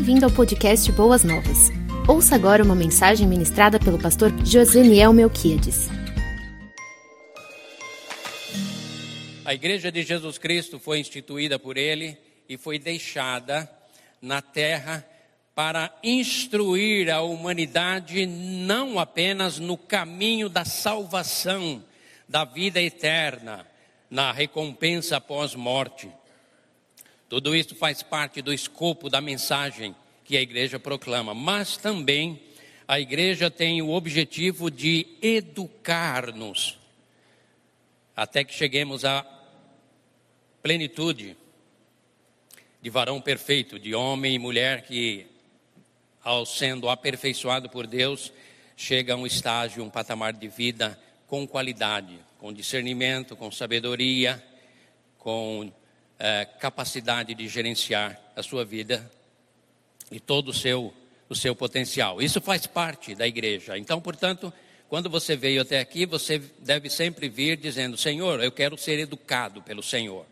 Bem-vindo ao podcast Boas Novas. Ouça agora uma mensagem ministrada pelo pastor Joseniel Melquiades. A Igreja de Jesus Cristo foi instituída por ele e foi deixada na terra para instruir a humanidade não apenas no caminho da salvação, da vida eterna, na recompensa após morte. Tudo isso faz parte do escopo da mensagem que a igreja proclama, mas também a igreja tem o objetivo de educar-nos até que cheguemos à plenitude de varão perfeito, de homem e mulher que ao sendo aperfeiçoado por Deus, chega a um estágio, um patamar de vida com qualidade, com discernimento, com sabedoria, com é, capacidade de gerenciar a sua vida e todo o seu, o seu potencial. Isso faz parte da igreja. Então, portanto, quando você veio até aqui, você deve sempre vir dizendo: Senhor, eu quero ser educado pelo Senhor.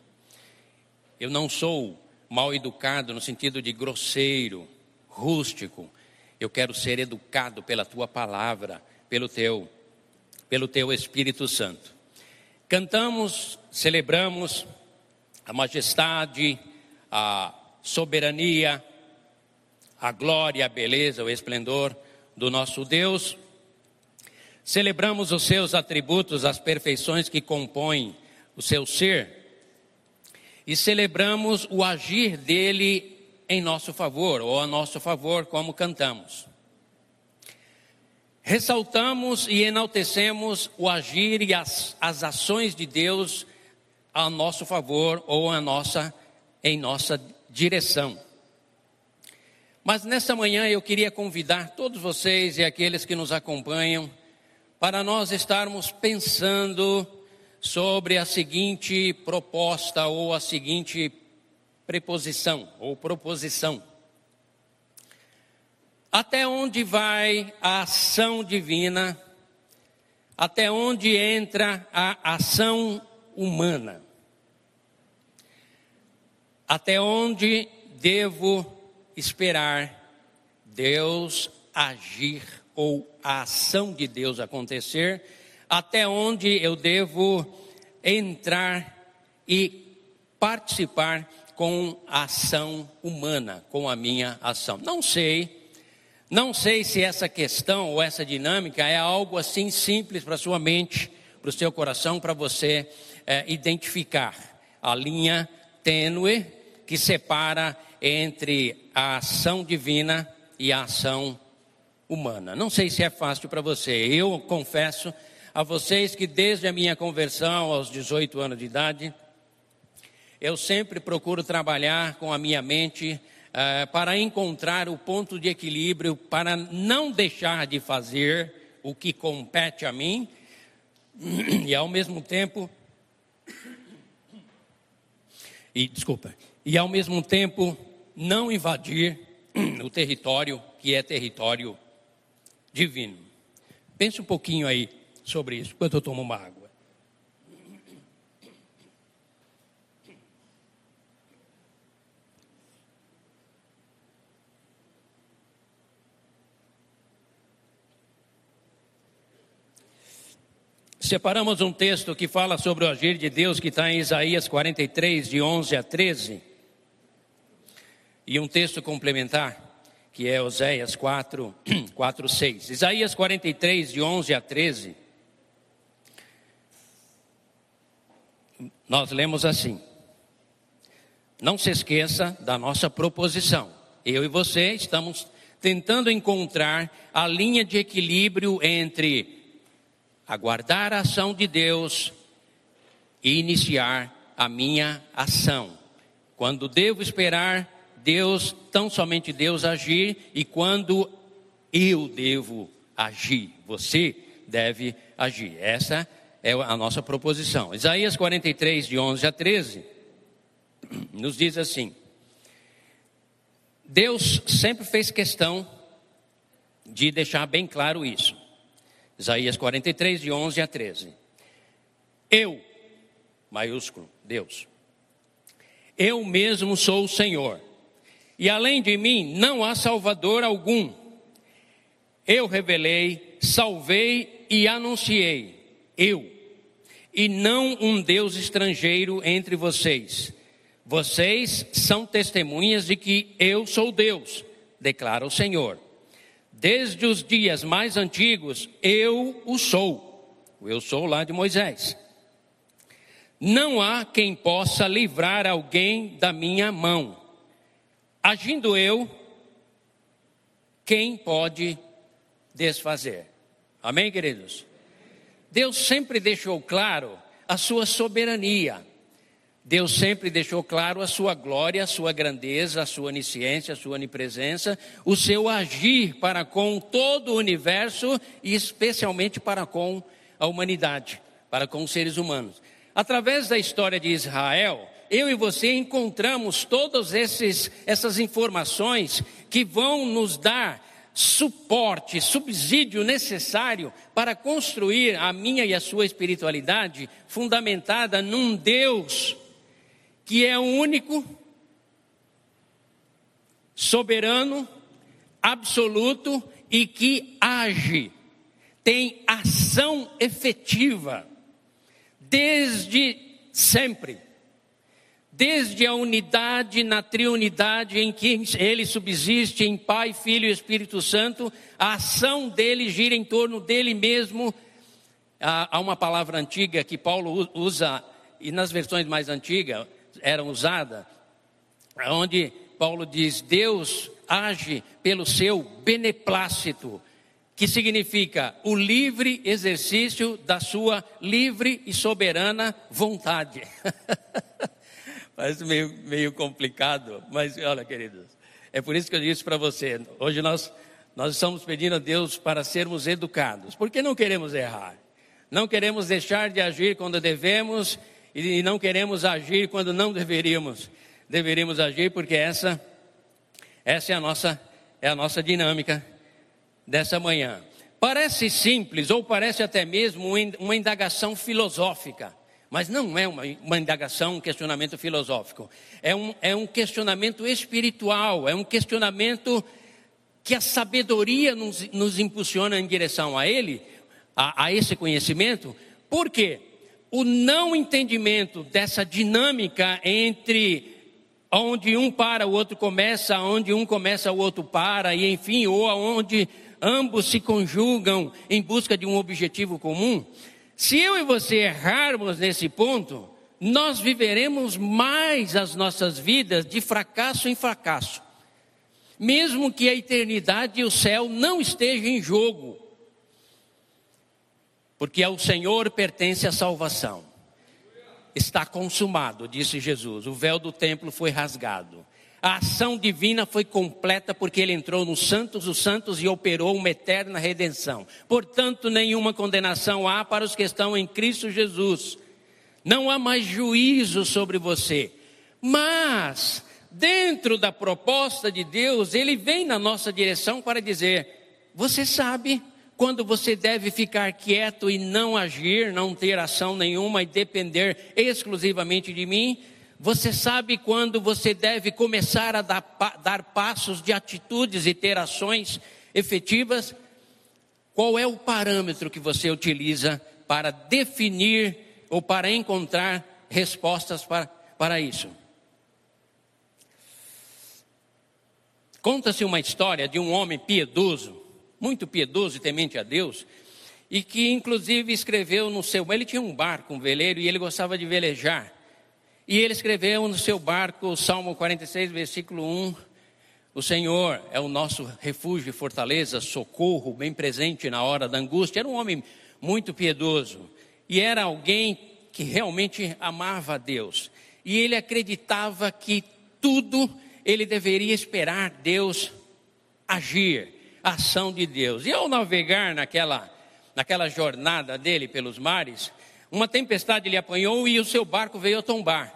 Eu não sou mal educado no sentido de grosseiro, rústico. Eu quero ser educado pela tua palavra, pelo teu, pelo teu Espírito Santo. Cantamos, celebramos a majestade, a soberania, a glória, a beleza, o esplendor do nosso Deus. Celebramos os seus atributos, as perfeições que compõem o seu ser. E celebramos o agir dele em nosso favor, ou a nosso favor, como cantamos. Ressaltamos e enaltecemos o agir e as, as ações de Deus a nosso favor ou a nossa, em nossa direção. Mas nessa manhã eu queria convidar todos vocês e aqueles que nos acompanham para nós estarmos pensando sobre a seguinte proposta ou a seguinte preposição ou proposição. Até onde vai a ação divina? Até onde entra a ação humana? Até onde devo esperar Deus agir ou a ação de Deus acontecer? Até onde eu devo entrar e participar com a ação humana, com a minha ação. Não sei, não sei se essa questão ou essa dinâmica é algo assim simples para sua mente, para o seu coração, para você é, identificar a linha tênue que separa entre a ação divina e a ação humana. Não sei se é fácil para você. Eu confesso a vocês que desde a minha conversão aos 18 anos de idade, eu sempre procuro trabalhar com a minha mente uh, para encontrar o ponto de equilíbrio, para não deixar de fazer o que compete a mim e ao mesmo tempo e desculpa e ao mesmo tempo não invadir o território que é território divino. Pense um pouquinho aí sobre isso, enquanto eu tomo uma água. Separamos um texto que fala sobre o agir de Deus, que está em Isaías 43, de 11 a 13. E um texto complementar, que é Oséias 4, 4 6. Isaías 43, de 11 a 13. Nós lemos assim: Não se esqueça da nossa proposição. Eu e você estamos tentando encontrar a linha de equilíbrio entre aguardar a ação de Deus e iniciar a minha ação. Quando devo esperar Deus, tão somente Deus agir, e quando eu devo agir, você deve agir. Essa é a nossa proposição. Isaías 43, de 11 a 13, nos diz assim: Deus sempre fez questão de deixar bem claro isso. Isaías 43, de 11 a 13. Eu, maiúsculo, Deus, eu mesmo sou o Senhor, e além de mim não há Salvador algum. Eu revelei, salvei e anunciei, eu, e não um Deus estrangeiro entre vocês. Vocês são testemunhas de que eu sou Deus, declara o Senhor. Desde os dias mais antigos, eu o sou. Eu sou lá de Moisés. Não há quem possa livrar alguém da minha mão. Agindo eu, quem pode desfazer? Amém, queridos? Deus sempre deixou claro a sua soberania. Deus sempre deixou claro a sua glória, a sua grandeza, a sua onisciência, a sua onipresença, o seu agir para com todo o universo e especialmente para com a humanidade, para com os seres humanos. Através da história de Israel, eu e você encontramos todas essas informações que vão nos dar suporte, subsídio necessário para construir a minha e a sua espiritualidade fundamentada num Deus que é único, soberano, absoluto e que age, tem ação efetiva, desde sempre. Desde a unidade na triunidade em que ele subsiste em Pai, Filho e Espírito Santo, a ação dele gira em torno dele mesmo. Há uma palavra antiga que Paulo usa, e nas versões mais antigas, eram usadas, onde Paulo diz: Deus age pelo seu beneplácito, que significa o livre exercício da sua livre e soberana vontade. Parece meio, meio complicado, mas olha, queridos, é por isso que eu disse para você: hoje nós, nós estamos pedindo a Deus para sermos educados, porque não queremos errar, não queremos deixar de agir quando devemos e não queremos agir quando não deveríamos. Deveríamos agir porque essa essa é a nossa é a nossa dinâmica dessa manhã. Parece simples ou parece até mesmo uma indagação filosófica, mas não é uma, uma indagação, um questionamento filosófico. É um, é um questionamento espiritual, é um questionamento que a sabedoria nos, nos impulsiona em direção a ele, a, a esse conhecimento. Por quê? O não entendimento dessa dinâmica entre onde um para, o outro começa, onde um começa, o outro para, e enfim, ou onde ambos se conjugam em busca de um objetivo comum. Se eu e você errarmos nesse ponto, nós viveremos mais as nossas vidas de fracasso em fracasso. Mesmo que a eternidade e o céu não estejam em jogo porque ao Senhor pertence a salvação. Está consumado, disse Jesus. O véu do templo foi rasgado. A ação divina foi completa porque ele entrou nos santos dos santos e operou uma eterna redenção. Portanto, nenhuma condenação há para os que estão em Cristo Jesus. Não há mais juízo sobre você. Mas, dentro da proposta de Deus, ele vem na nossa direção para dizer: Você sabe quando você deve ficar quieto e não agir, não ter ação nenhuma e depender exclusivamente de mim. Você sabe quando você deve começar a dar, dar passos de atitudes e ter ações efetivas? Qual é o parâmetro que você utiliza para definir ou para encontrar respostas para, para isso? Conta-se uma história de um homem piedoso muito piedoso e temente a Deus, e que inclusive escreveu no seu. Ele tinha um barco, um veleiro, e ele gostava de velejar. E ele escreveu no seu barco, Salmo 46, versículo 1. O Senhor é o nosso refúgio e fortaleza, socorro, bem presente na hora da angústia. Era um homem muito piedoso e era alguém que realmente amava a Deus. E ele acreditava que tudo ele deveria esperar Deus agir ação de Deus. E ao navegar naquela, naquela jornada dele pelos mares, uma tempestade lhe apanhou e o seu barco veio a tombar.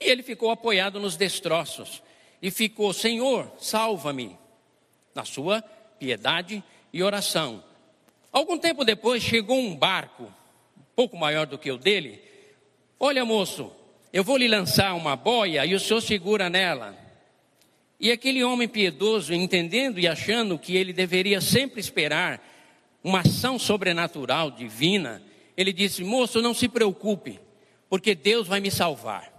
E ele ficou apoiado nos destroços e ficou: Senhor, salva-me, na sua piedade e oração. Algum tempo depois chegou um barco, um pouco maior do que o dele. Olha, moço, eu vou lhe lançar uma boia e o senhor segura nela. E aquele homem piedoso, entendendo e achando que ele deveria sempre esperar uma ação sobrenatural, divina, ele disse: Moço, não se preocupe, porque Deus vai me salvar.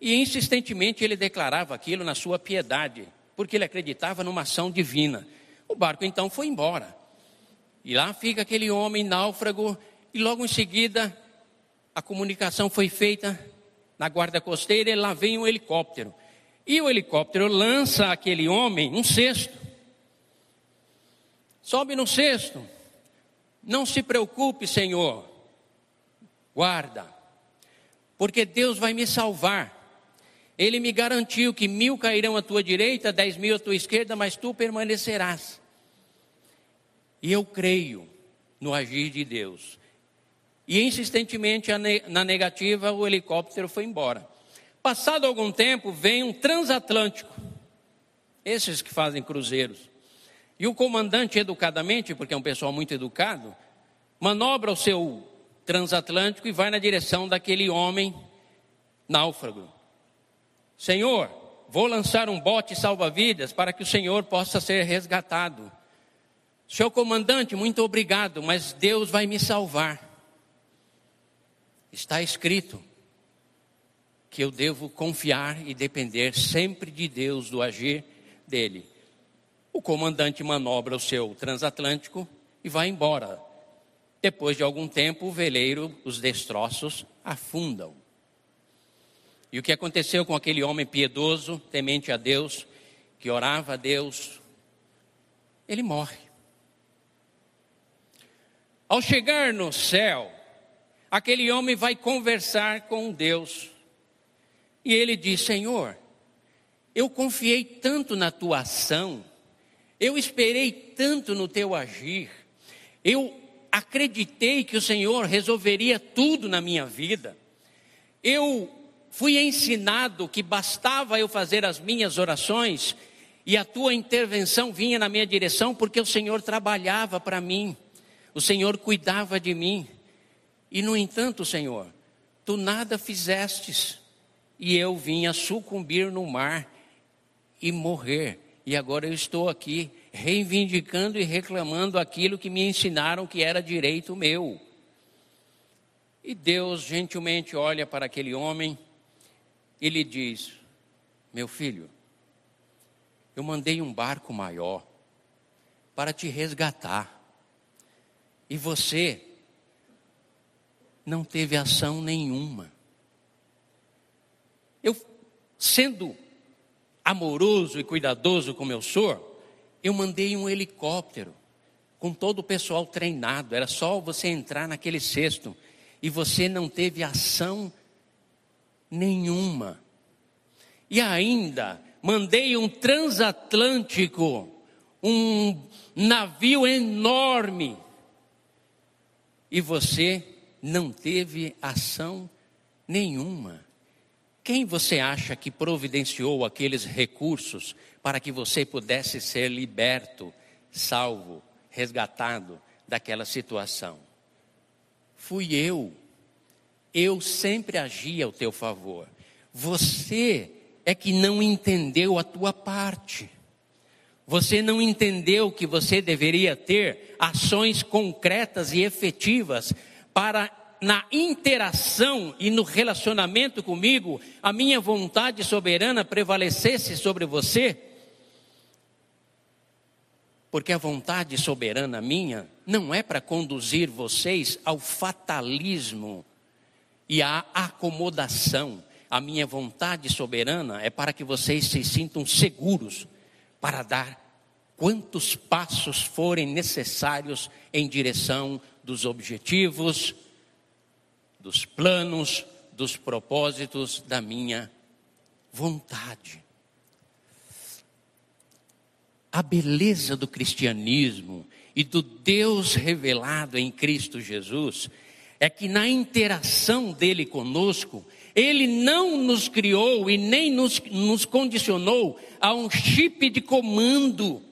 E insistentemente ele declarava aquilo na sua piedade, porque ele acreditava numa ação divina. O barco então foi embora. E lá fica aquele homem náufrago, e logo em seguida a comunicação foi feita na guarda costeira, e lá vem um helicóptero. E o helicóptero lança aquele homem um cesto. Sobe no cesto. Não se preocupe, Senhor. Guarda. Porque Deus vai me salvar. Ele me garantiu que mil cairão à tua direita, dez mil à tua esquerda, mas tu permanecerás. E eu creio no agir de Deus. E insistentemente na negativa, o helicóptero foi embora. Passado algum tempo, vem um transatlântico. Esses que fazem cruzeiros. E o comandante, educadamente, porque é um pessoal muito educado, manobra o seu transatlântico e vai na direção daquele homem náufrago. Senhor, vou lançar um bote salva-vidas para que o Senhor possa ser resgatado. Senhor comandante, muito obrigado, mas Deus vai me salvar. Está escrito que eu devo confiar e depender sempre de Deus, do agir dele. O comandante manobra o seu transatlântico e vai embora. Depois de algum tempo, o veleiro, os destroços afundam. E o que aconteceu com aquele homem piedoso, temente a Deus, que orava a Deus, ele morre. Ao chegar no céu, aquele homem vai conversar com Deus. E ele diz: Senhor, eu confiei tanto na tua ação, eu esperei tanto no teu agir, eu acreditei que o Senhor resolveria tudo na minha vida. Eu fui ensinado que bastava eu fazer as minhas orações e a tua intervenção vinha na minha direção porque o Senhor trabalhava para mim, o Senhor cuidava de mim. E no entanto, Senhor, tu nada fizestes e eu vinha sucumbir no mar e morrer. E agora eu estou aqui reivindicando e reclamando aquilo que me ensinaram que era direito meu. E Deus gentilmente olha para aquele homem e lhe diz: Meu filho, eu mandei um barco maior para te resgatar. E você não teve ação nenhuma. Eu, sendo amoroso e cuidadoso como eu sou, eu mandei um helicóptero com todo o pessoal treinado. Era só você entrar naquele cesto e você não teve ação nenhuma. E ainda mandei um transatlântico, um navio enorme, e você não teve ação nenhuma. Quem você acha que providenciou aqueles recursos para que você pudesse ser liberto, salvo, resgatado daquela situação? Fui eu eu sempre agi ao teu favor. Você é que não entendeu a tua parte. Você não entendeu que você deveria ter ações concretas e efetivas para na interação e no relacionamento comigo, a minha vontade soberana prevalecesse sobre você? Porque a vontade soberana minha não é para conduzir vocês ao fatalismo e a acomodação. A minha vontade soberana é para que vocês se sintam seguros para dar quantos passos forem necessários em direção dos objetivos, dos planos, dos propósitos da minha vontade. A beleza do cristianismo e do Deus revelado em Cristo Jesus é que na interação dele conosco, ele não nos criou e nem nos, nos condicionou a um chip de comando,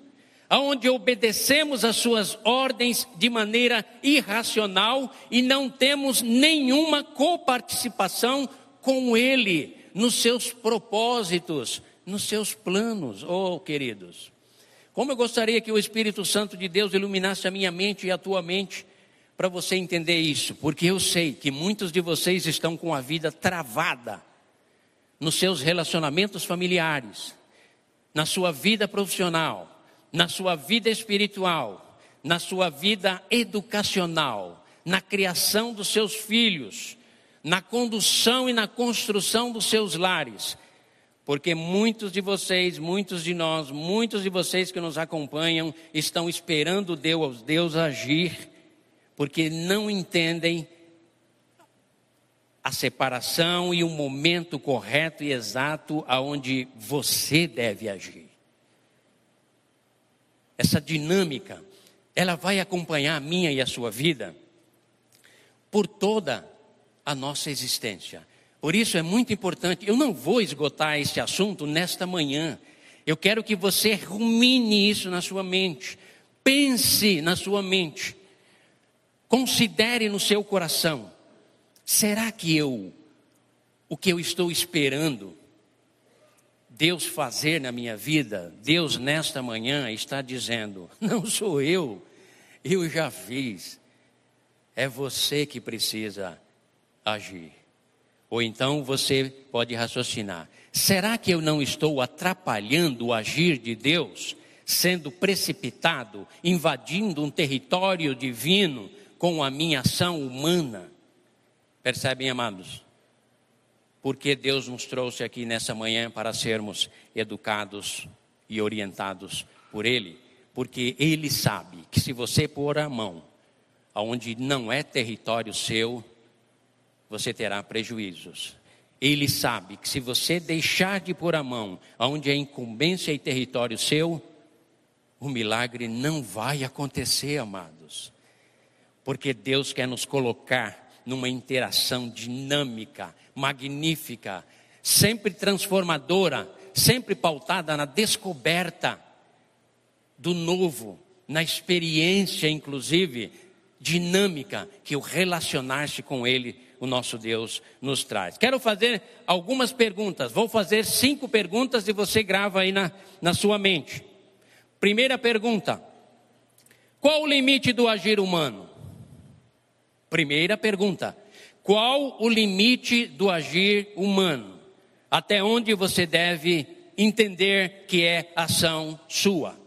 aonde obedecemos às suas ordens de maneira irracional e não temos nenhuma coparticipação com ele nos seus propósitos, nos seus planos, oh queridos. Como eu gostaria que o Espírito Santo de Deus iluminasse a minha mente e a tua mente para você entender isso, porque eu sei que muitos de vocês estão com a vida travada nos seus relacionamentos familiares, na sua vida profissional, na sua vida espiritual, na sua vida educacional, na criação dos seus filhos, na condução e na construção dos seus lares. Porque muitos de vocês, muitos de nós, muitos de vocês que nos acompanham estão esperando Deus, Deus agir, porque não entendem a separação e o momento correto e exato aonde você deve agir. Essa dinâmica, ela vai acompanhar a minha e a sua vida por toda a nossa existência. Por isso é muito importante, eu não vou esgotar esse assunto nesta manhã. Eu quero que você rumine isso na sua mente. Pense na sua mente. Considere no seu coração. Será que eu, o que eu estou esperando, Deus fazer na minha vida, Deus nesta manhã está dizendo: não sou eu, eu já fiz, é você que precisa agir. Ou então você pode raciocinar: será que eu não estou atrapalhando o agir de Deus, sendo precipitado, invadindo um território divino com a minha ação humana? Percebem, amados? Porque Deus nos trouxe aqui nessa manhã para sermos educados e orientados por Ele, porque Ele sabe que se você pôr a mão aonde não é território seu, você terá prejuízos. Ele sabe que se você deixar de pôr a mão aonde é incumbência e território seu, o milagre não vai acontecer, amados. Porque Deus quer nos colocar numa interação dinâmica, magnífica, sempre transformadora, sempre pautada na descoberta do novo, na experiência, inclusive, dinâmica que o relacionar-se com Ele, o nosso Deus, nos traz. Quero fazer algumas perguntas, vou fazer cinco perguntas e você grava aí na, na sua mente. Primeira pergunta: qual o limite do agir humano? Primeira pergunta: qual o limite do agir humano? Até onde você deve entender que é ação sua?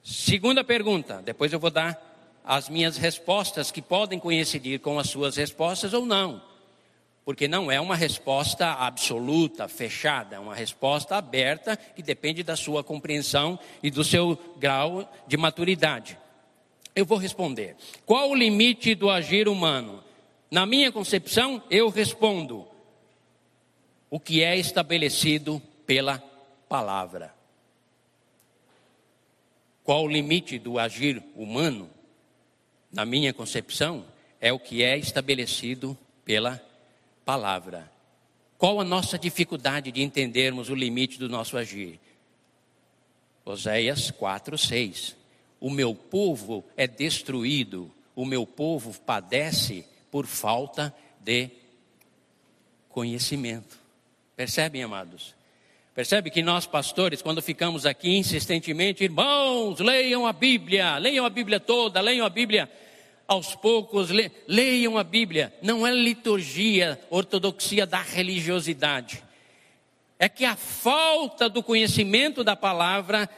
Segunda pergunta, depois eu vou dar as minhas respostas que podem coincidir com as suas respostas ou não. Porque não é uma resposta absoluta, fechada, é uma resposta aberta que depende da sua compreensão e do seu grau de maturidade. Eu vou responder. Qual o limite do agir humano? Na minha concepção, eu respondo: o que é estabelecido pela palavra. Qual o limite do agir humano? na minha concepção, é o que é estabelecido pela palavra. Qual a nossa dificuldade de entendermos o limite do nosso agir? Oséias 4, 6. O meu povo é destruído, o meu povo padece por falta de conhecimento. Percebem, amados? Percebe que nós, pastores, quando ficamos aqui insistentemente, irmãos, leiam a Bíblia, leiam a Bíblia toda, leiam a Bíblia aos poucos, le, leiam a Bíblia. Não é liturgia, ortodoxia da religiosidade. É que a falta do conhecimento da palavra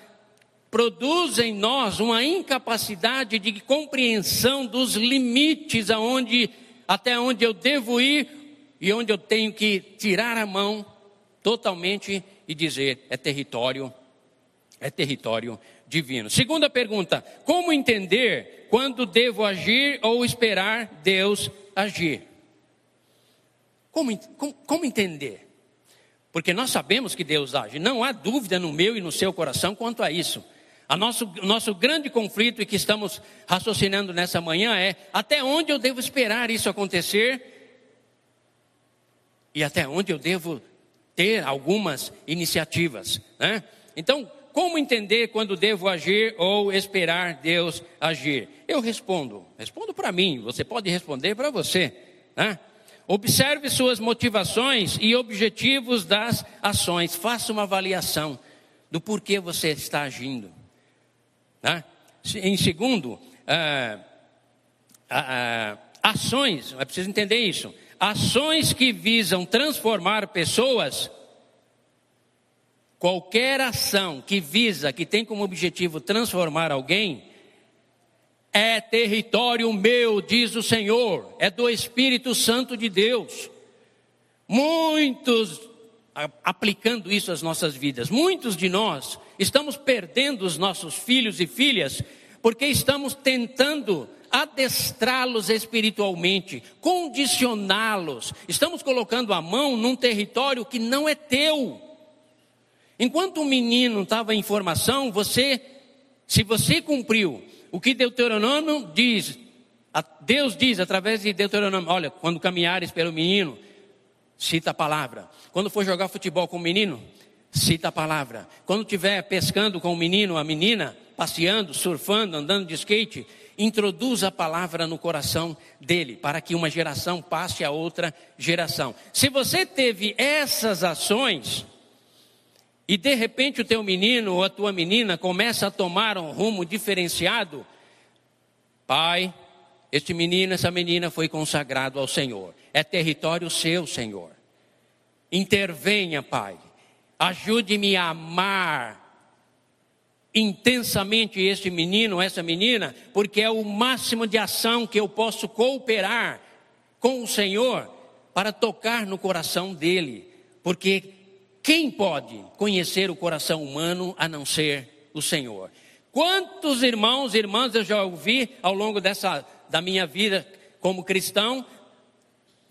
produz em nós uma incapacidade de compreensão dos limites aonde, até onde eu devo ir e onde eu tenho que tirar a mão totalmente e dizer é território, é território divino. Segunda pergunta: como entender quando devo agir ou esperar Deus agir? Como, como, como entender? Porque nós sabemos que Deus age, não há dúvida no meu e no seu coração quanto a isso. A nosso, nosso grande conflito e que estamos raciocinando nessa manhã é até onde eu devo esperar isso acontecer e até onde eu devo ter algumas iniciativas. Né? Então, como entender quando devo agir ou esperar Deus agir? Eu respondo, respondo para mim, você pode responder para você. Né? Observe suas motivações e objetivos das ações. Faça uma avaliação do porquê você está agindo. Né? Em segundo, ah, ah, ações, é preciso entender isso. Ações que visam transformar pessoas Qualquer ação que visa, que tem como objetivo transformar alguém, é território meu, diz o Senhor, é do Espírito Santo de Deus. Muitos, aplicando isso às nossas vidas, muitos de nós estamos perdendo os nossos filhos e filhas porque estamos tentando adestrá-los espiritualmente, condicioná-los, estamos colocando a mão num território que não é teu. Enquanto o menino estava em formação, você, se você cumpriu o que Deuteronômio diz, Deus diz através de Deuteronômio: olha, quando caminhares pelo menino, cita a palavra. Quando for jogar futebol com o menino, cita a palavra. Quando estiver pescando com o menino, a menina, passeando, surfando, andando de skate, introduz a palavra no coração dele, para que uma geração passe a outra geração. Se você teve essas ações, e de repente o teu menino ou a tua menina começa a tomar um rumo diferenciado, pai, este menino, essa menina foi consagrado ao Senhor. É território seu, Senhor. Intervenha, Pai. Ajude-me a amar intensamente este menino, essa menina, porque é o máximo de ação que eu posso cooperar com o Senhor para tocar no coração dele, porque quem pode conhecer o coração humano a não ser o Senhor? Quantos irmãos e irmãs eu já ouvi ao longo dessa da minha vida como cristão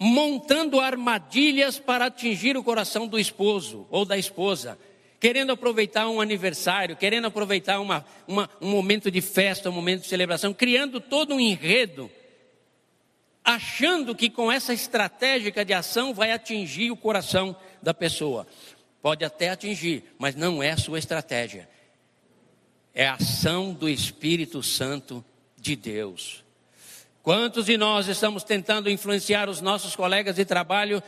montando armadilhas para atingir o coração do esposo ou da esposa, querendo aproveitar um aniversário, querendo aproveitar uma, uma, um momento de festa, um momento de celebração, criando todo um enredo, achando que com essa estratégia de ação vai atingir o coração da pessoa. Pode até atingir, mas não é a sua estratégia. É a ação do Espírito Santo de Deus. Quantos de nós estamos tentando influenciar os nossos colegas de trabalho,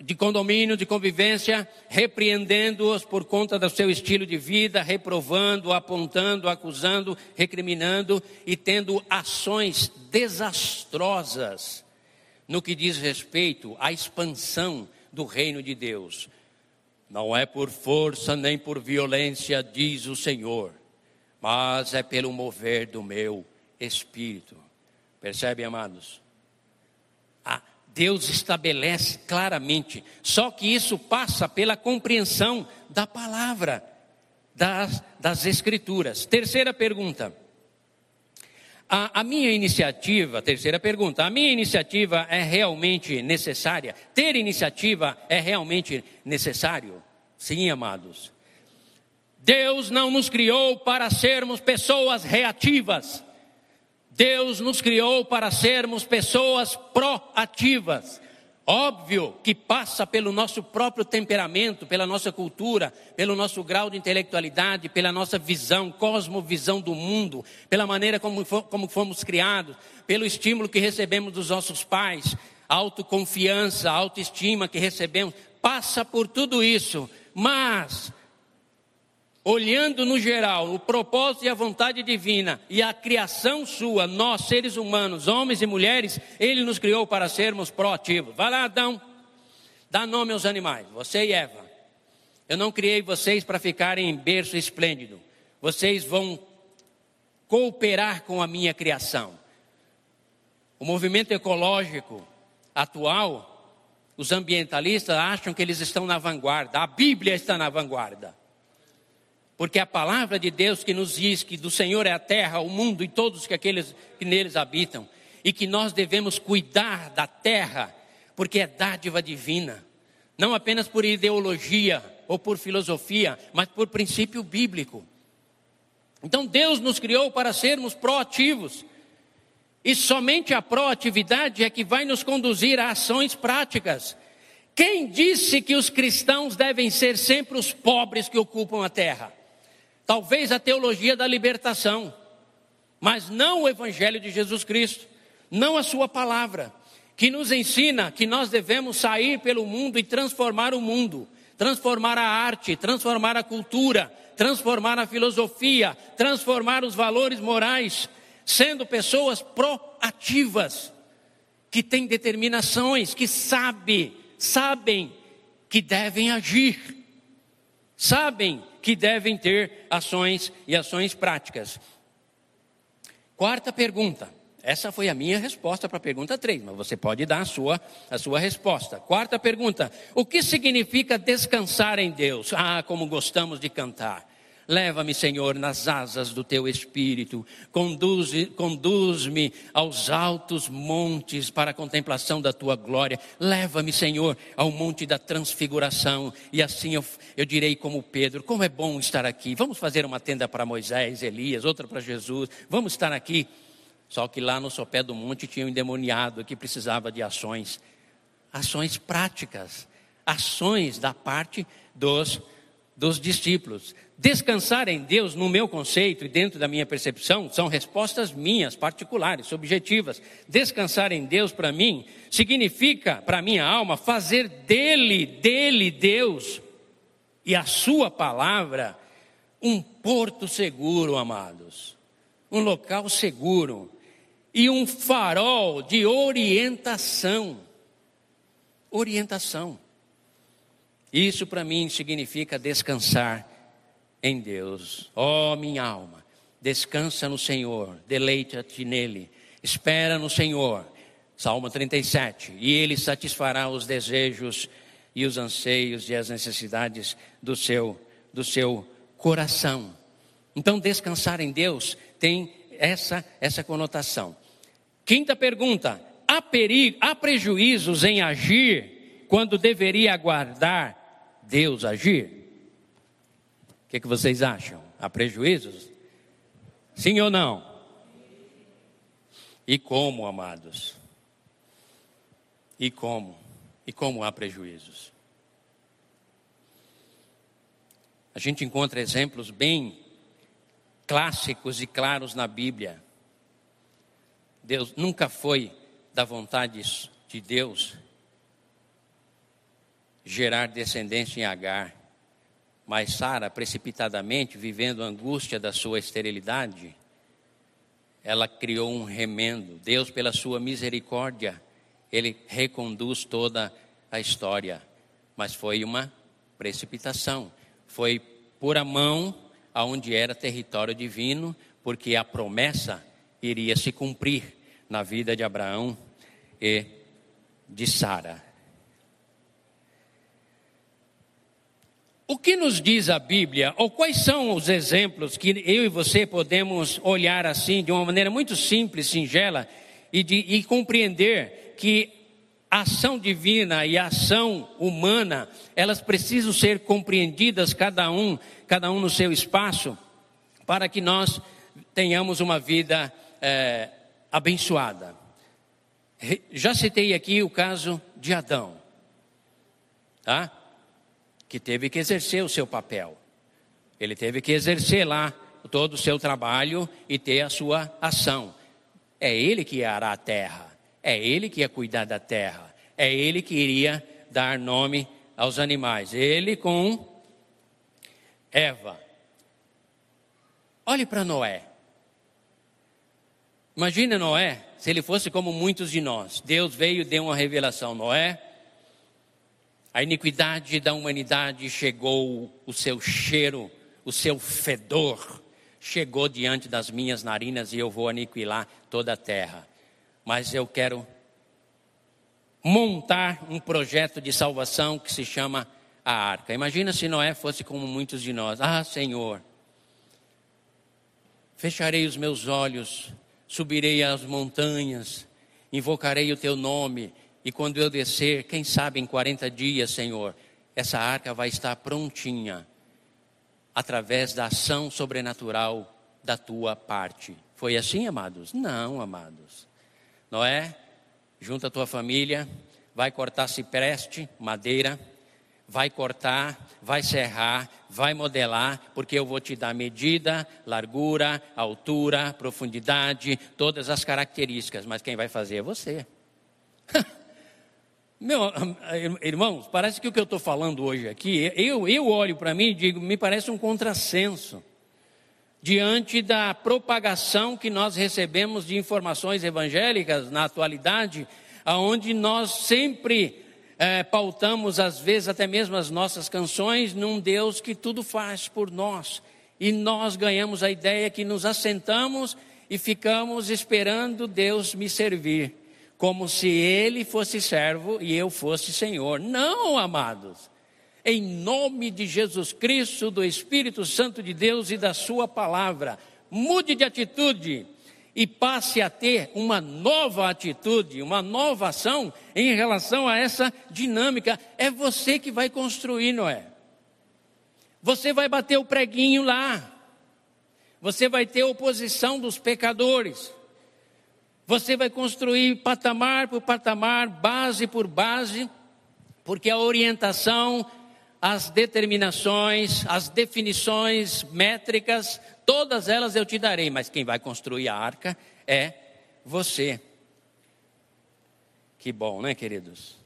de condomínio, de convivência, repreendendo-os por conta do seu estilo de vida, reprovando, apontando, acusando, recriminando e tendo ações desastrosas no que diz respeito à expansão do reino de Deus. Não é por força nem por violência, diz o Senhor, mas é pelo mover do meu espírito. Percebe, amados? Ah, Deus estabelece claramente, só que isso passa pela compreensão da palavra, das, das Escrituras. Terceira pergunta. A, a, minha iniciativa, terceira pergunta, a minha iniciativa é realmente necessária? Ter iniciativa é realmente necessário? Sim, amados. Deus não nos criou para sermos pessoas reativas. Deus nos criou para sermos pessoas proativas. Óbvio que passa pelo nosso próprio temperamento, pela nossa cultura, pelo nosso grau de intelectualidade, pela nossa visão, cosmovisão do mundo, pela maneira como, como fomos criados, pelo estímulo que recebemos dos nossos pais, autoconfiança, autoestima que recebemos, passa por tudo isso, mas olhando no geral o propósito e a vontade divina e a criação sua, nós seres humanos, homens e mulheres, ele nos criou para sermos proativos. Vai lá, Adão, dá nome aos animais, você e Eva. Eu não criei vocês para ficarem em berço esplêndido. Vocês vão cooperar com a minha criação. O movimento ecológico atual, os ambientalistas acham que eles estão na vanguarda. A Bíblia está na vanguarda. Porque a palavra de Deus que nos diz que do Senhor é a terra, o mundo e todos que aqueles que neles habitam, e que nós devemos cuidar da terra, porque é dádiva divina, não apenas por ideologia ou por filosofia, mas por princípio bíblico. Então Deus nos criou para sermos proativos. E somente a proatividade é que vai nos conduzir a ações práticas. Quem disse que os cristãos devem ser sempre os pobres que ocupam a terra? Talvez a teologia da libertação, mas não o Evangelho de Jesus Cristo, não a Sua palavra. que nos ensina que nós devemos sair pelo mundo e transformar o mundo, transformar a arte, transformar a cultura, transformar a filosofia, transformar os valores morais, sendo pessoas proativas, que têm determinações, que sabem, sabem que devem agir, sabem que devem ter ações e ações práticas. Quarta pergunta. Essa foi a minha resposta para a pergunta 3, mas você pode dar a sua, a sua resposta. Quarta pergunta: O que significa descansar em Deus? Ah, como gostamos de cantar. Leva-me, Senhor, nas asas do teu espírito, conduz-me conduz aos altos montes para a contemplação da tua glória. Leva-me, Senhor, ao monte da transfiguração, e assim eu, eu direi como Pedro: como é bom estar aqui. Vamos fazer uma tenda para Moisés, Elias, outra para Jesus. Vamos estar aqui. Só que lá no sopé do monte tinha um endemoniado que precisava de ações, ações práticas, ações da parte dos, dos discípulos. Descansar em Deus, no meu conceito e dentro da minha percepção, são respostas minhas, particulares, subjetivas. Descansar em Deus, para mim, significa, para minha alma, fazer dele, dele, Deus, e a Sua palavra, um porto seguro, amados. Um local seguro. E um farol de orientação. Orientação. Isso para mim significa descansar em Deus. Ó oh, minha alma, descansa no Senhor, deleita-te nele, espera no Senhor. Salmo 37. E ele satisfará os desejos e os anseios e as necessidades do seu do seu coração. Então descansar em Deus tem essa essa conotação. Quinta pergunta: há perigo, há prejuízos em agir quando deveria aguardar Deus agir? que, que vocês acham? Há prejuízos? Sim ou não? E como, amados? E como? E como há prejuízos? A gente encontra exemplos bem clássicos e claros na Bíblia. Deus nunca foi da vontade de Deus gerar descendência em Agar. Mas Sara, precipitadamente, vivendo a angústia da sua esterilidade, ela criou um remendo. Deus, pela sua misericórdia, ele reconduz toda a história. Mas foi uma precipitação. Foi por a mão aonde era território divino, porque a promessa iria se cumprir na vida de Abraão e de Sara. O que nos diz a Bíblia, ou quais são os exemplos que eu e você podemos olhar assim, de uma maneira muito simples, singela, e, de, e compreender que a ação divina e a ação humana, elas precisam ser compreendidas, cada um, cada um no seu espaço, para que nós tenhamos uma vida é, abençoada. Já citei aqui o caso de Adão, tá? Que teve que exercer o seu papel. Ele teve que exercer lá todo o seu trabalho e ter a sua ação. É ele que arar a terra, é ele que ia cuidar da terra, é ele que iria dar nome aos animais. Ele com Eva. Olhe para Noé. Imagina Noé, se ele fosse como muitos de nós. Deus veio deu uma revelação. Noé, a iniquidade da humanidade chegou, o seu cheiro, o seu fedor, chegou diante das minhas narinas e eu vou aniquilar toda a terra. Mas eu quero montar um projeto de salvação que se chama a arca. Imagina se Noé fosse como muitos de nós. Ah, Senhor, fecharei os meus olhos, subirei às montanhas, invocarei o teu nome e quando eu descer, quem sabe em 40 dias, Senhor, essa arca vai estar prontinha, através da ação sobrenatural da tua parte. Foi assim, amados? Não, amados. Noé, junta a tua família, vai cortar cipreste, madeira, vai cortar, vai serrar, vai modelar, porque eu vou te dar medida, largura, altura, profundidade, todas as características, mas quem vai fazer é você. Meu, irmãos, parece que o que eu estou falando hoje aqui, eu, eu olho para mim e digo, me parece um contrassenso diante da propagação que nós recebemos de informações evangélicas na atualidade, aonde nós sempre é, pautamos, às vezes, até mesmo as nossas canções, num Deus que tudo faz por nós. E nós ganhamos a ideia que nos assentamos e ficamos esperando Deus me servir, como se Ele fosse servo e eu fosse Senhor. Não, amados em nome de Jesus Cristo, do Espírito Santo de Deus e da Sua palavra. Mude de atitude e passe a ter uma nova atitude, uma nova ação em relação a essa dinâmica. É você que vai construir, não é? Você vai bater o preguinho lá. Você vai ter oposição dos pecadores. Você vai construir patamar por patamar, base por base, porque a orientação as determinações, as definições métricas, todas elas eu te darei, mas quem vai construir a arca é você. Que bom, né, queridos?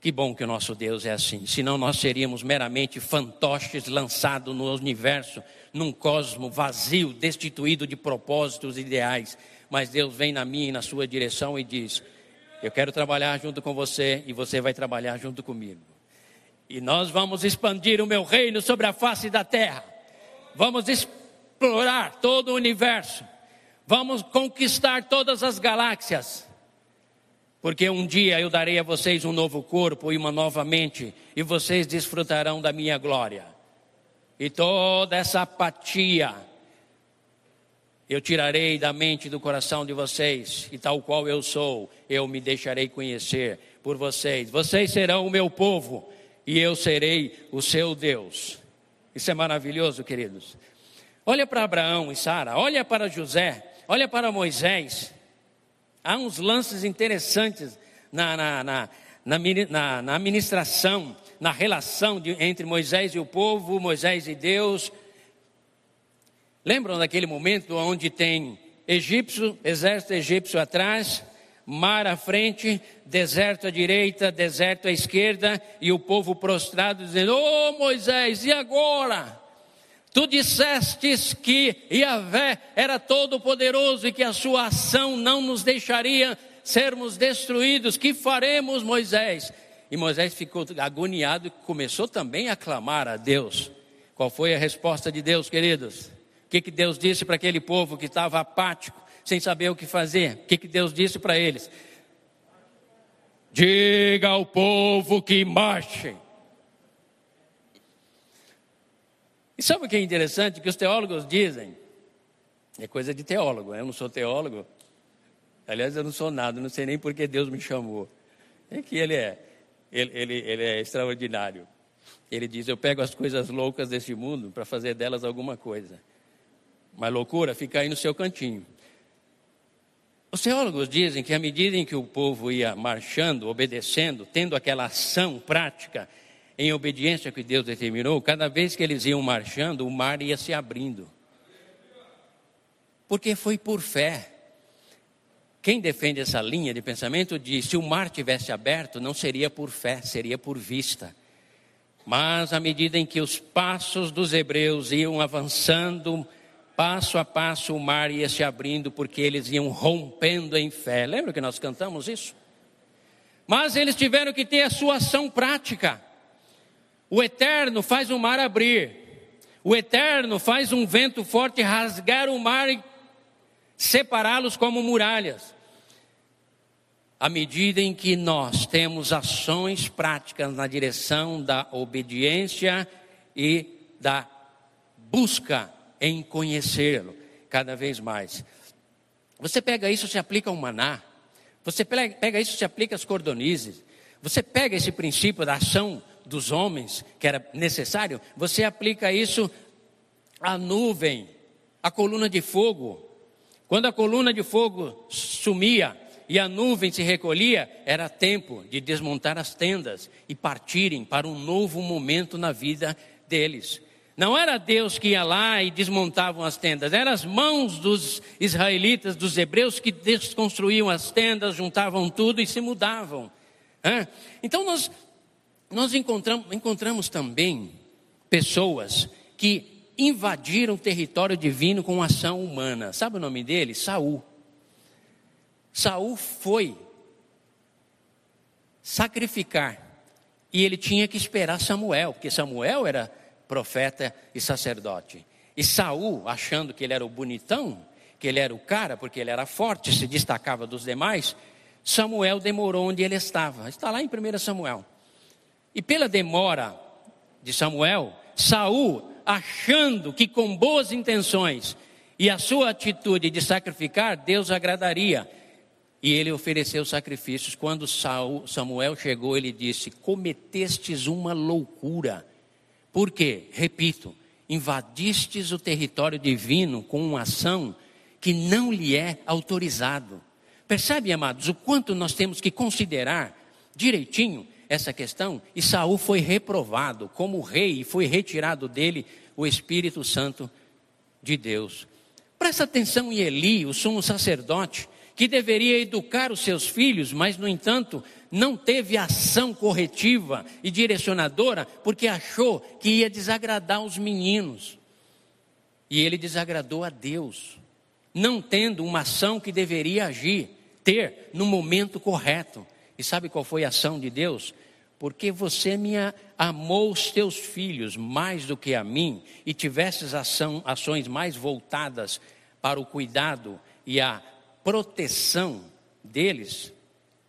Que bom que o nosso Deus é assim, senão nós seríamos meramente fantoches lançados no universo, num cosmo vazio, destituído de propósitos ideais. Mas Deus vem na minha e na sua direção e diz: Eu quero trabalhar junto com você e você vai trabalhar junto comigo. E nós vamos expandir o meu reino sobre a face da terra. Vamos explorar todo o universo. Vamos conquistar todas as galáxias. Porque um dia eu darei a vocês um novo corpo e uma nova mente, e vocês desfrutarão da minha glória. E toda essa apatia eu tirarei da mente e do coração de vocês, e tal qual eu sou, eu me deixarei conhecer por vocês. Vocês serão o meu povo e eu serei o seu Deus. Isso é maravilhoso, queridos. Olha para Abraão e Sara, olha para José, olha para Moisés. Há uns lances interessantes na, na, na, na, na administração, na relação de, entre Moisés e o povo, Moisés e Deus. Lembram daquele momento onde tem egípcio, exército egípcio atrás, mar à frente, deserto à direita, deserto à esquerda, e o povo prostrado dizendo: Ô oh, Moisés, e agora? Tu dissestes que Yahvé era todo-poderoso e que a sua ação não nos deixaria sermos destruídos. Que faremos, Moisés? E Moisés ficou agoniado e começou também a clamar a Deus. Qual foi a resposta de Deus, queridos? O que, que Deus disse para aquele povo que estava apático? sem saber o que fazer. O que, que Deus disse para eles? Diga ao povo que marche. E sabe o que é interessante? Que os teólogos dizem, é coisa de teólogo, né? eu não sou teólogo, aliás, eu não sou nada, não sei nem por que Deus me chamou. É que ele é, ele, ele, ele é extraordinário. Ele diz: Eu pego as coisas loucas deste mundo para fazer delas alguma coisa. Mas loucura fica aí no seu cantinho. Os teólogos dizem que à medida em que o povo ia marchando, obedecendo, tendo aquela ação prática em obediência que Deus determinou, cada vez que eles iam marchando, o mar ia se abrindo. Porque foi por fé. Quem defende essa linha de pensamento diz: se o mar tivesse aberto, não seria por fé, seria por vista. Mas à medida em que os passos dos hebreus iam avançando, Passo a passo o mar ia se abrindo porque eles iam rompendo em fé. Lembra que nós cantamos isso? Mas eles tiveram que ter a sua ação prática. O eterno faz o mar abrir. O eterno faz um vento forte rasgar o mar e separá-los como muralhas. À medida em que nós temos ações práticas na direção da obediência e da busca em conhecê-lo cada vez mais. Você pega isso, se aplica ao maná. Você pega isso, se aplica às cordonizes. Você pega esse princípio da ação dos homens, que era necessário, você aplica isso à nuvem, à coluna de fogo. Quando a coluna de fogo sumia e a nuvem se recolhia, era tempo de desmontar as tendas e partirem para um novo momento na vida deles. Não era Deus que ia lá e desmontavam as tendas, eram as mãos dos israelitas, dos hebreus, que desconstruíam as tendas, juntavam tudo e se mudavam. Então nós, nós encontramos, encontramos também pessoas que invadiram o território divino com ação humana. Sabe o nome dele? Saul. Saul foi sacrificar e ele tinha que esperar Samuel, porque Samuel era profeta e sacerdote. E Saul, achando que ele era o bonitão, que ele era o cara, porque ele era forte, se destacava dos demais, Samuel demorou onde ele estava. Está lá em 1 Samuel. E pela demora de Samuel, Saul, achando que com boas intenções e a sua atitude de sacrificar, Deus agradaria. E ele ofereceu sacrifícios. Quando Samuel chegou, ele disse: Cometestes uma loucura por quê? Repito, invadistes o território divino com uma ação que não lhe é autorizado. Percebe, amados, o quanto nós temos que considerar direitinho essa questão? E Saul foi reprovado como rei e foi retirado dele o Espírito Santo de Deus. Presta atenção em Eli, o sumo sacerdote, que deveria educar os seus filhos, mas, no entanto, não teve ação corretiva e direcionadora, porque achou que ia desagradar os meninos. E ele desagradou a Deus, não tendo uma ação que deveria agir, ter no momento correto. E sabe qual foi a ação de Deus? Porque você me amou os teus filhos mais do que a mim, e tivesses ação, ações mais voltadas para o cuidado e a proteção deles,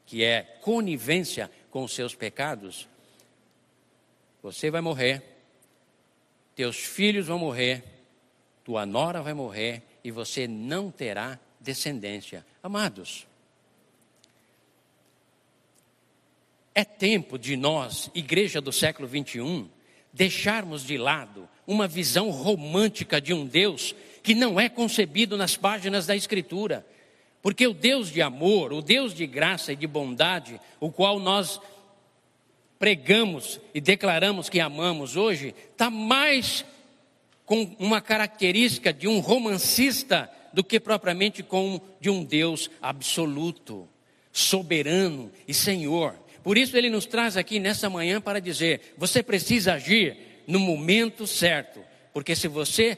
que é conivência com os seus pecados, você vai morrer, teus filhos vão morrer, tua nora vai morrer e você não terá descendência. Amados, é tempo de nós, igreja do século 21, deixarmos de lado uma visão romântica de um Deus que não é concebido nas páginas da Escritura porque o Deus de amor, o Deus de graça e de bondade, o qual nós pregamos e declaramos que amamos hoje, está mais com uma característica de um romancista do que propriamente com de um Deus absoluto, soberano e Senhor. Por isso ele nos traz aqui nessa manhã para dizer: você precisa agir no momento certo, porque se você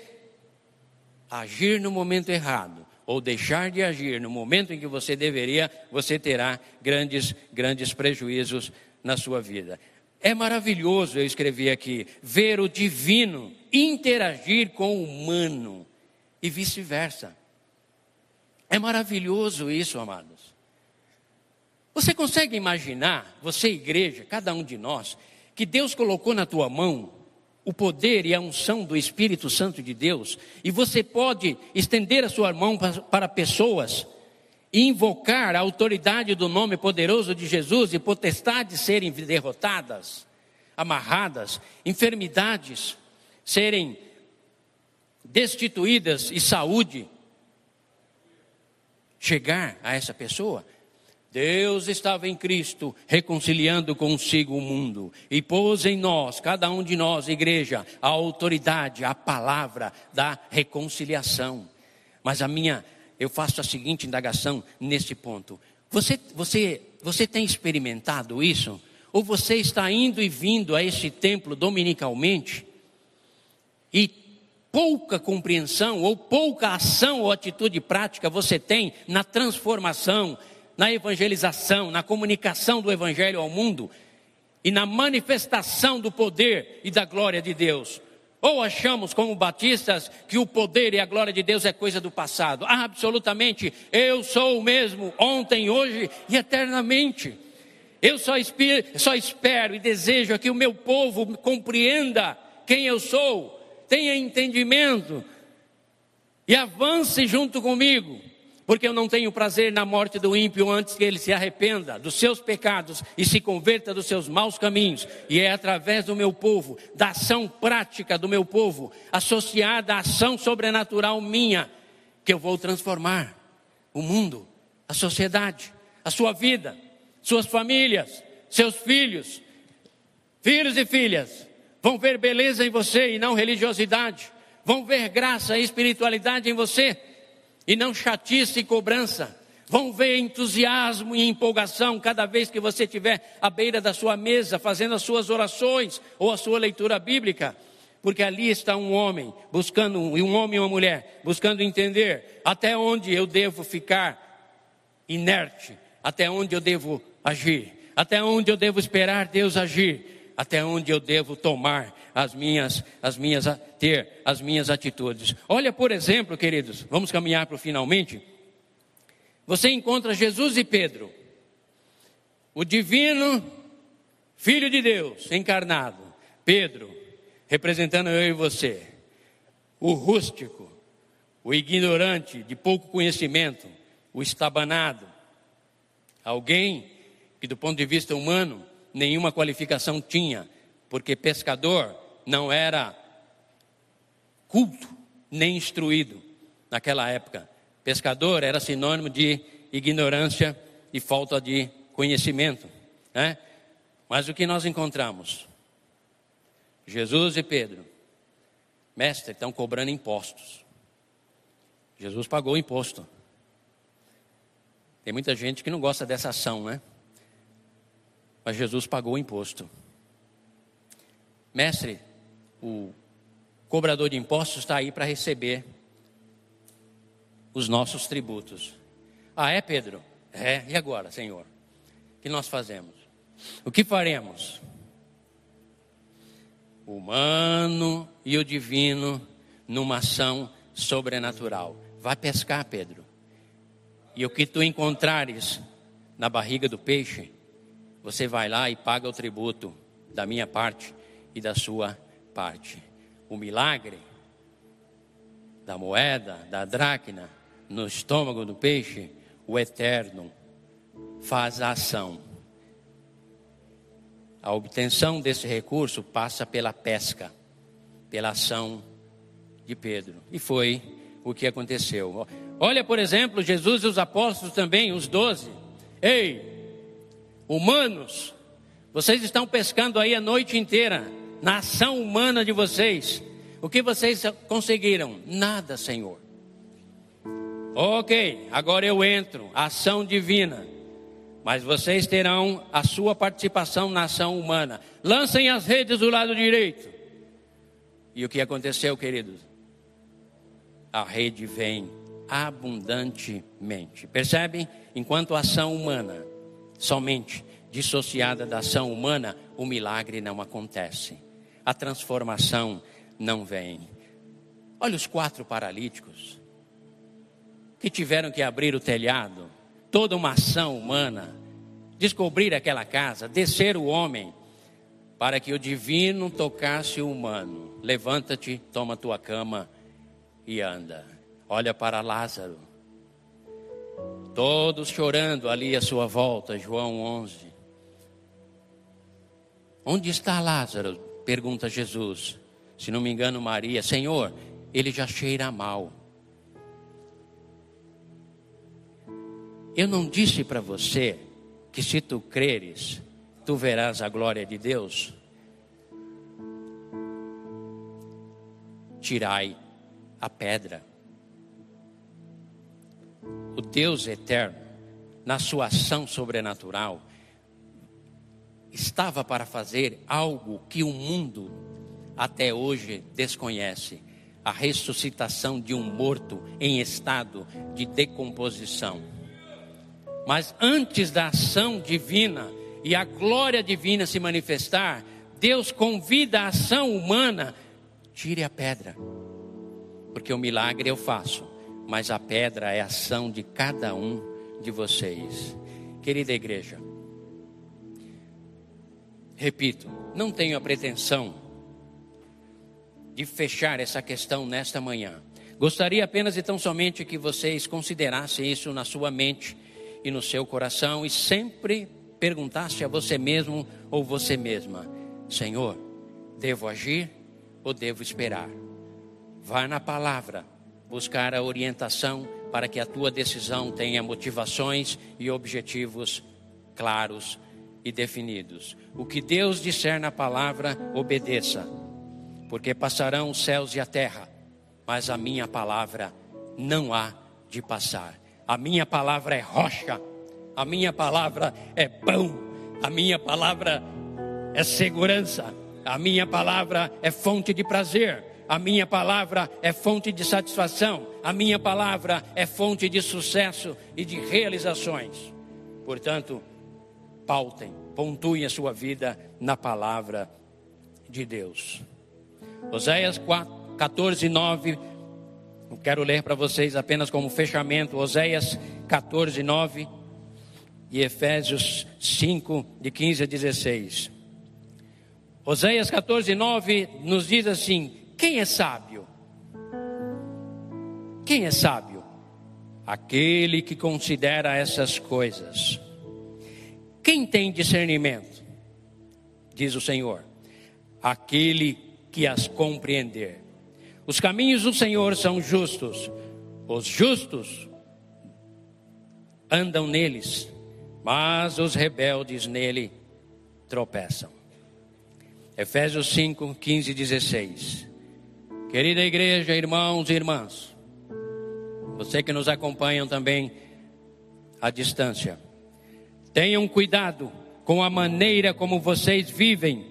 agir no momento errado, ou deixar de agir no momento em que você deveria, você terá grandes, grandes prejuízos na sua vida. É maravilhoso, eu escrevi aqui, ver o divino interagir com o humano e vice-versa. É maravilhoso isso, amados. Você consegue imaginar, você igreja, cada um de nós, que Deus colocou na tua mão o poder e a unção do Espírito Santo de Deus, e você pode estender a sua mão para pessoas e invocar a autoridade do nome poderoso de Jesus e potestades serem derrotadas, amarradas, enfermidades serem destituídas e saúde chegar a essa pessoa. Deus estava em Cristo reconciliando consigo o mundo e pôs em nós, cada um de nós, igreja, a autoridade, a palavra da reconciliação. Mas a minha, eu faço a seguinte indagação nesse ponto: você, você, você tem experimentado isso? Ou você está indo e vindo a esse templo dominicalmente e pouca compreensão ou pouca ação ou atitude prática você tem na transformação na evangelização, na comunicação do evangelho ao mundo e na manifestação do poder e da glória de Deus. Ou achamos, como batistas, que o poder e a glória de Deus é coisa do passado? Ah, absolutamente, eu sou o mesmo, ontem, hoje e eternamente. Eu só espero, só espero e desejo que o meu povo compreenda quem eu sou, tenha entendimento e avance junto comigo porque eu não tenho prazer na morte do ímpio antes que ele se arrependa dos seus pecados e se converta dos seus maus caminhos. E é através do meu povo, da ação prática do meu povo, associada à ação sobrenatural minha, que eu vou transformar o mundo, a sociedade, a sua vida, suas famílias, seus filhos, filhos e filhas, vão ver beleza em você e não religiosidade, vão ver graça e espiritualidade em você e não chatice e cobrança. Vão ver entusiasmo e empolgação cada vez que você estiver à beira da sua mesa, fazendo as suas orações ou a sua leitura bíblica. Porque ali está um homem buscando, um homem e uma mulher, buscando entender até onde eu devo ficar inerte, até onde eu devo agir, até onde eu devo esperar Deus agir, até onde eu devo tomar as minhas, as minhas, ter as minhas atitudes. Olha, por exemplo, queridos, vamos caminhar para o finalmente. Você encontra Jesus e Pedro, o divino Filho de Deus encarnado, Pedro, representando eu e você, o rústico, o ignorante, de pouco conhecimento, o estabanado, alguém que, do ponto de vista humano, nenhuma qualificação tinha, porque pescador não era culto nem instruído naquela época. Pescador era sinônimo de ignorância e falta de conhecimento. Né? Mas o que nós encontramos? Jesus e Pedro, mestre, estão cobrando impostos. Jesus pagou o imposto. Tem muita gente que não gosta dessa ação, né? Mas Jesus pagou o imposto. Mestre, o cobrador de impostos está aí para receber os nossos tributos. Ah, é, Pedro? É, e agora, Senhor? O que nós fazemos? O que faremos? O humano e o divino numa ação sobrenatural. Vai pescar, Pedro. E o que tu encontrares na barriga do peixe, você vai lá e paga o tributo da minha parte e da sua parte. O milagre da moeda, da dracna, no estômago do peixe, o eterno faz a ação. A obtenção desse recurso passa pela pesca, pela ação de Pedro. E foi o que aconteceu. Olha, por exemplo, Jesus e os apóstolos também, os doze. Ei, humanos, vocês estão pescando aí a noite inteira na ação humana de vocês. O que vocês conseguiram? Nada, Senhor. Ok, agora eu entro, ação divina. Mas vocês terão a sua participação na ação humana. Lancem as redes do lado direito. E o que aconteceu, queridos? A rede vem abundantemente. Percebem? Enquanto a ação humana somente dissociada da ação humana, o milagre não acontece a transformação não vem. Olha os quatro paralíticos que tiveram que abrir o telhado, toda uma ação humana, descobrir aquela casa, descer o homem, para que o divino tocasse o humano. Levanta-te, toma tua cama e anda. Olha para Lázaro. Todos chorando ali à sua volta, João 11. Onde está Lázaro? Pergunta Jesus, se não me engano, Maria: Senhor, ele já cheira mal. Eu não disse para você que se tu creres, tu verás a glória de Deus? Tirai a pedra. O Deus eterno, na sua ação sobrenatural, estava para fazer algo que o mundo até hoje desconhece: a ressuscitação de um morto em estado de decomposição. Mas antes da ação divina e a glória divina se manifestar, Deus convida a ação humana: tire a pedra, porque o milagre eu faço, mas a pedra é a ação de cada um de vocês. Querida igreja, Repito, não tenho a pretensão de fechar essa questão nesta manhã. Gostaria apenas e tão somente que vocês considerassem isso na sua mente e no seu coração e sempre perguntasse a você mesmo ou você mesma: Senhor, devo agir ou devo esperar? Vá na palavra buscar a orientação para que a tua decisão tenha motivações e objetivos claros e definidos. O que Deus disser na palavra, obedeça, porque passarão os céus e a terra, mas a minha palavra não há de passar. A minha palavra é rocha, a minha palavra é pão, a minha palavra é segurança, a minha palavra é fonte de prazer, a minha palavra é fonte de satisfação, a minha palavra é fonte de sucesso e de realizações. Portanto, pautem, pontuem a sua vida na palavra de Deus. Oséias 14, 9. Eu quero ler para vocês apenas como fechamento. Oséias 14, 9 e Efésios 5, de 15 a 16. Oséias 14, 9 nos diz assim: Quem é sábio? Quem é sábio? Aquele que considera essas coisas quem tem discernimento? Diz o Senhor. Aquele que as compreender. Os caminhos do Senhor são justos. Os justos andam neles, mas os rebeldes nele tropeçam. Efésios 5, 15 e 16. Querida igreja, irmãos e irmãs, você que nos acompanham também à distância, Tenham cuidado com a maneira como vocês vivem,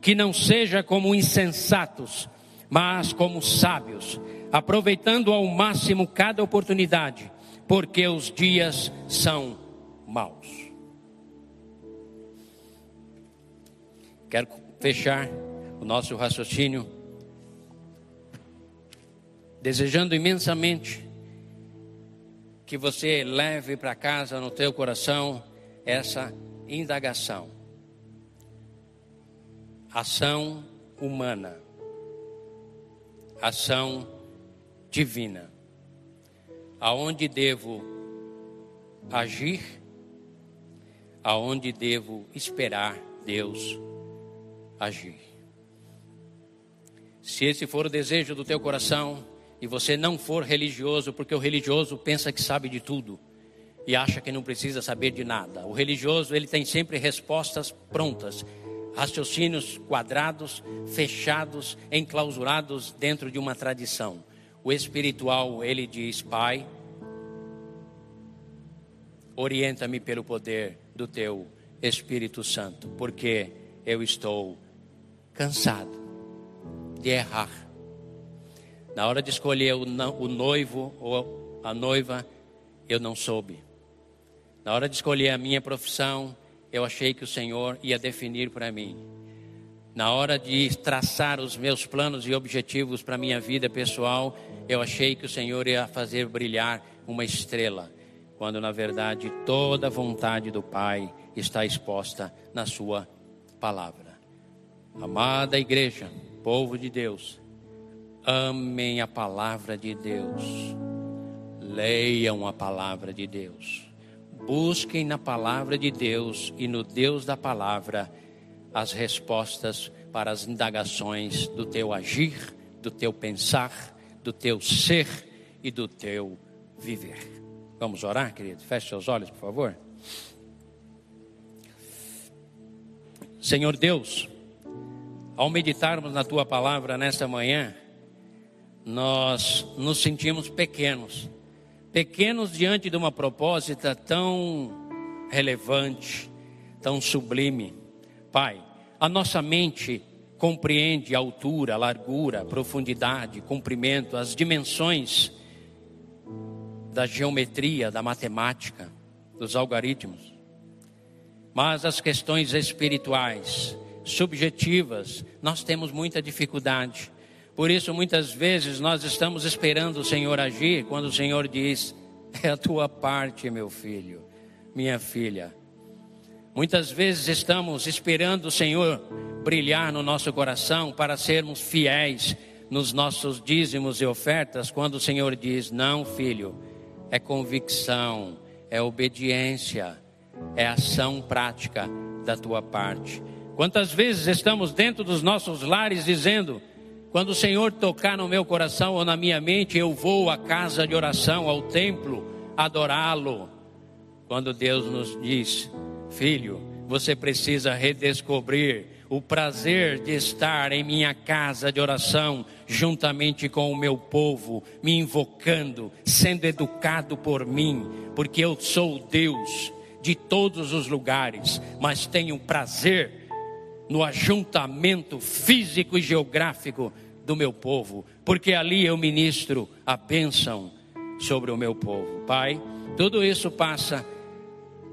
que não seja como insensatos, mas como sábios, aproveitando ao máximo cada oportunidade, porque os dias são maus. Quero fechar o nosso raciocínio desejando imensamente que você leve para casa no teu coração essa indagação. Ação humana, ação divina. Aonde devo agir, aonde devo esperar Deus agir. Se esse for o desejo do teu coração e você não for religioso, porque o religioso pensa que sabe de tudo e acha que não precisa saber de nada. O religioso, ele tem sempre respostas prontas, raciocínios quadrados, fechados, enclausurados dentro de uma tradição. O espiritual, ele diz: Pai, orienta-me pelo poder do teu Espírito Santo, porque eu estou cansado de errar. Na hora de escolher o noivo ou a noiva, eu não soube. Na hora de escolher a minha profissão, eu achei que o Senhor ia definir para mim. Na hora de traçar os meus planos e objetivos para minha vida pessoal, eu achei que o Senhor ia fazer brilhar uma estrela, quando na verdade toda a vontade do Pai está exposta na Sua palavra. Amada igreja, povo de Deus, amem a palavra de Deus, leiam a palavra de Deus Busquem na palavra de Deus e no Deus da palavra as respostas para as indagações do teu agir, do teu pensar, do teu ser e do teu viver. Vamos orar, querido? Feche seus olhos, por favor. Senhor Deus, ao meditarmos na tua palavra nesta manhã, nós nos sentimos pequenos pequenos diante de uma propósito tão relevante, tão sublime. Pai, a nossa mente compreende a altura, a largura, a profundidade, comprimento, as dimensões da geometria, da matemática, dos algoritmos. Mas as questões espirituais, subjetivas, nós temos muita dificuldade. Por isso, muitas vezes, nós estamos esperando o Senhor agir quando o Senhor diz: É a tua parte, meu filho, minha filha. Muitas vezes estamos esperando o Senhor brilhar no nosso coração para sermos fiéis nos nossos dízimos e ofertas, quando o Senhor diz: Não, filho, é convicção, é obediência, é ação prática da tua parte. Quantas vezes estamos dentro dos nossos lares dizendo: quando o Senhor tocar no meu coração ou na minha mente, eu vou à casa de oração, ao templo, adorá-lo. Quando Deus nos diz, filho, você precisa redescobrir o prazer de estar em minha casa de oração, juntamente com o meu povo, me invocando, sendo educado por mim, porque eu sou Deus de todos os lugares, mas tenho prazer no ajuntamento físico e geográfico do meu povo, porque ali eu ministro a bênção sobre o meu povo. Pai, tudo isso passa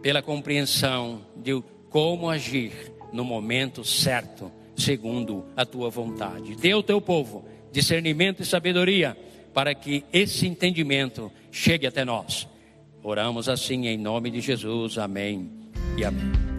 pela compreensão de como agir no momento certo, segundo a tua vontade. Dê ao teu povo discernimento e sabedoria para que esse entendimento chegue até nós. Oramos assim em nome de Jesus. Amém e amém.